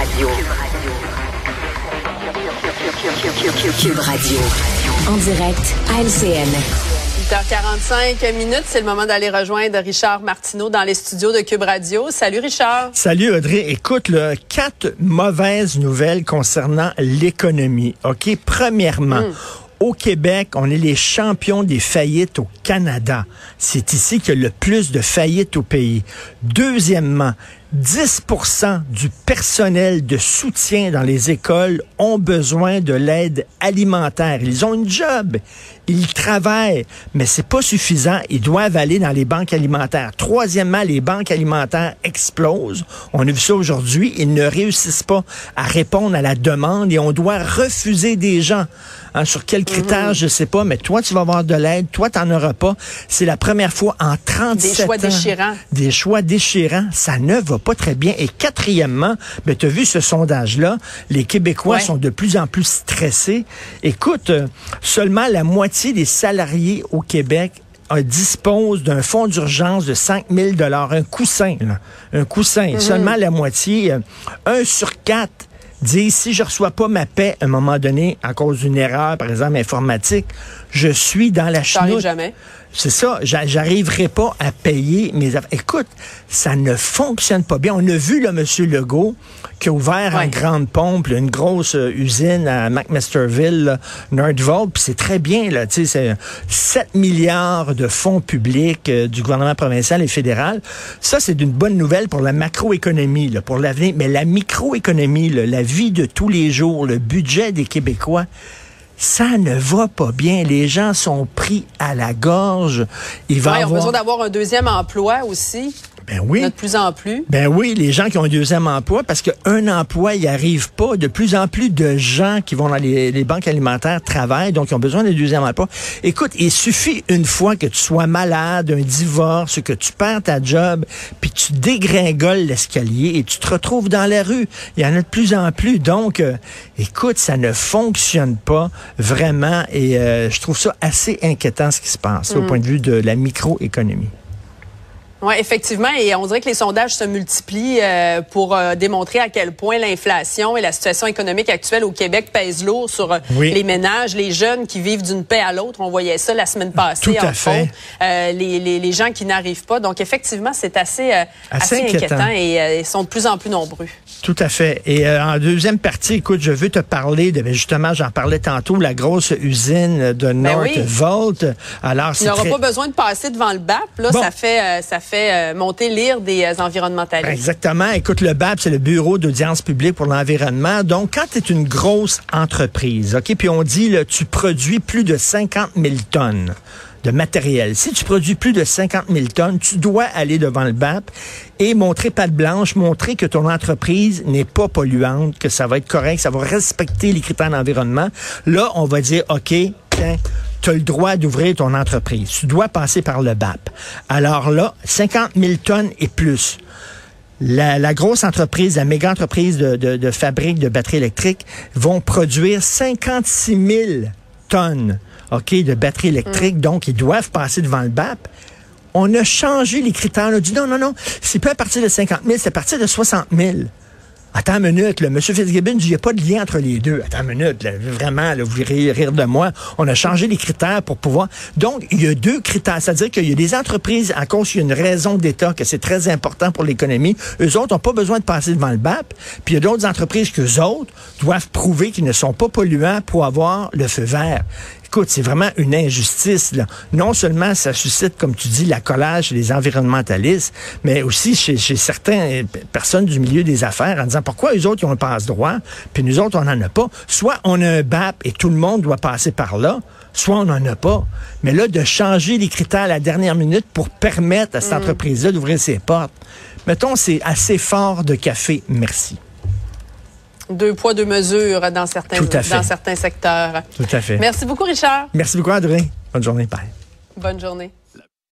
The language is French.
Radio. Cube Radio. En direct à LCN. 8h45 minutes, c'est le moment d'aller rejoindre Richard Martineau dans les studios de Cube Radio. Salut Richard. Salut Audrey. Écoute, là, quatre mauvaises nouvelles concernant l'économie. OK, premièrement, Hmm. Au Québec, on est les champions des faillites au Canada. C'est ici qu'il y a le plus de faillites au pays. Deuxièmement, 10% du personnel de soutien dans les écoles ont besoin de l'aide alimentaire. Ils ont une job, ils travaillent, mais c'est pas suffisant. Ils doivent aller dans les banques alimentaires. Troisièmement, les banques alimentaires explosent. On a vu ça aujourd'hui. Ils ne réussissent pas à répondre à la demande et on doit refuser des gens. Hein, sur quels critères, je sais pas, mais toi, tu vas avoir de l'aide, toi, tu n'en auras pas. C'est la première fois en 37 Des choix ans. déchirants. Des choix déchirants. Ça ne va pas très bien. Et quatrièmement, ben, tu as vu ce sondage-là, les Québécois Ouais. sont de plus en plus stressés. Écoute, euh, seulement la moitié des salariés au Québec euh, disposent d'un fonds d'urgence de 5 000 un coussin, là. un coussin. Seulement la moitié, euh, un sur quatre dit si je reçois pas ma paix à un moment donné à cause d'une erreur, par exemple informatique, je suis dans la chenoute. jamais? C'est ça, j'a- j'arriverai pas à payer mes affaires. Écoute, ça ne fonctionne pas bien. On a vu le monsieur Legault qui a ouvert en grande pompe là, une grosse euh, usine à McMasterville, Nordvolt, puis c'est très bien là, tu sais, c'est 7 milliards de fonds publics euh, du gouvernement provincial et fédéral. Ça c'est d'une bonne nouvelle pour la macroéconomie, pour l'avenir, mais la microéconomie, la vie de tous les jours, le budget des Québécois, ça ne va pas bien. Les gens sont pris à la gorge. Il va Ouais, ils ont avoir... besoin d'avoir un deuxième emploi aussi, Ben oui. de plus en plus. Ben oui, les gens qui ont un deuxième emploi, parce qu'un emploi, il arrive pas. De plus en plus de gens qui vont dans les, les banques alimentaires travaillent, donc ils ont besoin d'un deuxième emploi. Écoute, il suffit une fois que tu sois malade, un divorce, que tu perds ta job, puis tu dégringoles l'escalier et tu te retrouves dans la rue. Il y en a de plus en plus. Donc, euh, écoute, ça ne fonctionne pas vraiment et euh, je trouve ça assez inquiétant ce qui se passe au point de vue de la microéconomie. Oui, effectivement, et on dirait que les sondages se multiplient euh, pour euh, démontrer à quel point l'inflation et la situation économique actuelle au Québec pèsent lourd sur euh, Oui. les ménages, les jeunes qui vivent d'une paix à l'autre. On voyait ça la semaine passée. Tout à fait. les, les, les gens qui n'arrivent pas. Donc, effectivement, c'est assez, Assez assez, inquiétant. inquiétant, et ils sont de plus en plus nombreux. Tout à fait. Et en deuxième partie, écoute, je veux te parler de, ben, justement, j'en parlais tantôt, la grosse usine de Ben oui. Northvolt. Alors, Il n'aura très... pas besoin de passer devant le BAP. Là, Bon. ça fait, ça fait euh, monter l'ire des euh, environnementalistes. Exactement. Écoute, le BAP, c'est le Bureau d'audience publique pour l'environnement. Donc, quand tu es une grosse entreprise, OK, puis on dit, là, tu produis plus de 50 000 tonnes de matériel. Si tu produis plus de 50 000 tonnes, tu dois aller devant le BAP et montrer patte blanche, montrer que ton entreprise n'est pas polluante, que ça va être correct, ça va respecter les critères d'environnement. Là, on va dire, OK, tiens, tu as le droit d'ouvrir ton entreprise. Tu dois passer par le BAP. Alors là, 50 000 tonnes et plus. La, la grosse entreprise, la méga entreprise de, de, de fabrique de batteries électriques vont produire 56 000 tonnes ok, de batteries électriques. Donc, ils doivent passer devant le BAP. On a changé les critères. On a dit non, non, non, c'est pas à partir de 50 000, c'est à partir de 60 000. Attends une minute, là. M. Fitzgibbon dit il n'y a pas de lien entre les deux. Attends une minute, vraiment, là, vous voulez rire, de moi. On a changé les critères pour pouvoir. Donc, il y a deux critères. C'est-à-dire qu'il y a des entreprises, à cause qu'il y a une raison d'État, que c'est très important pour l'économie. Eux autres n'ont pas besoin de passer devant le BAP. Puis il y a d'autres entreprises qu'eux autres doivent prouver qu'ils ne sont pas polluants pour avoir le feu vert. Écoute, c'est vraiment une injustice. Là. Non seulement ça suscite, comme tu dis, la collage chez les environnementalistes, mais aussi chez, chez certaines personnes du milieu des affaires en disant pourquoi eux autres ils ont un passe-droit, puis nous autres on n'en a pas. Soit on a un BAP et tout le monde doit passer par là, soit on n'en a pas. Mais là, de changer les critères à la dernière minute pour permettre à cette entreprise-là d'ouvrir ses portes, mettons, c'est assez fort de café, merci. Deux poids, deux mesures dans certains, Tout à fait. dans certains secteurs. Tout à fait. Merci beaucoup, Richard. Merci beaucoup, André. Bonne journée. Bye. Bonne journée.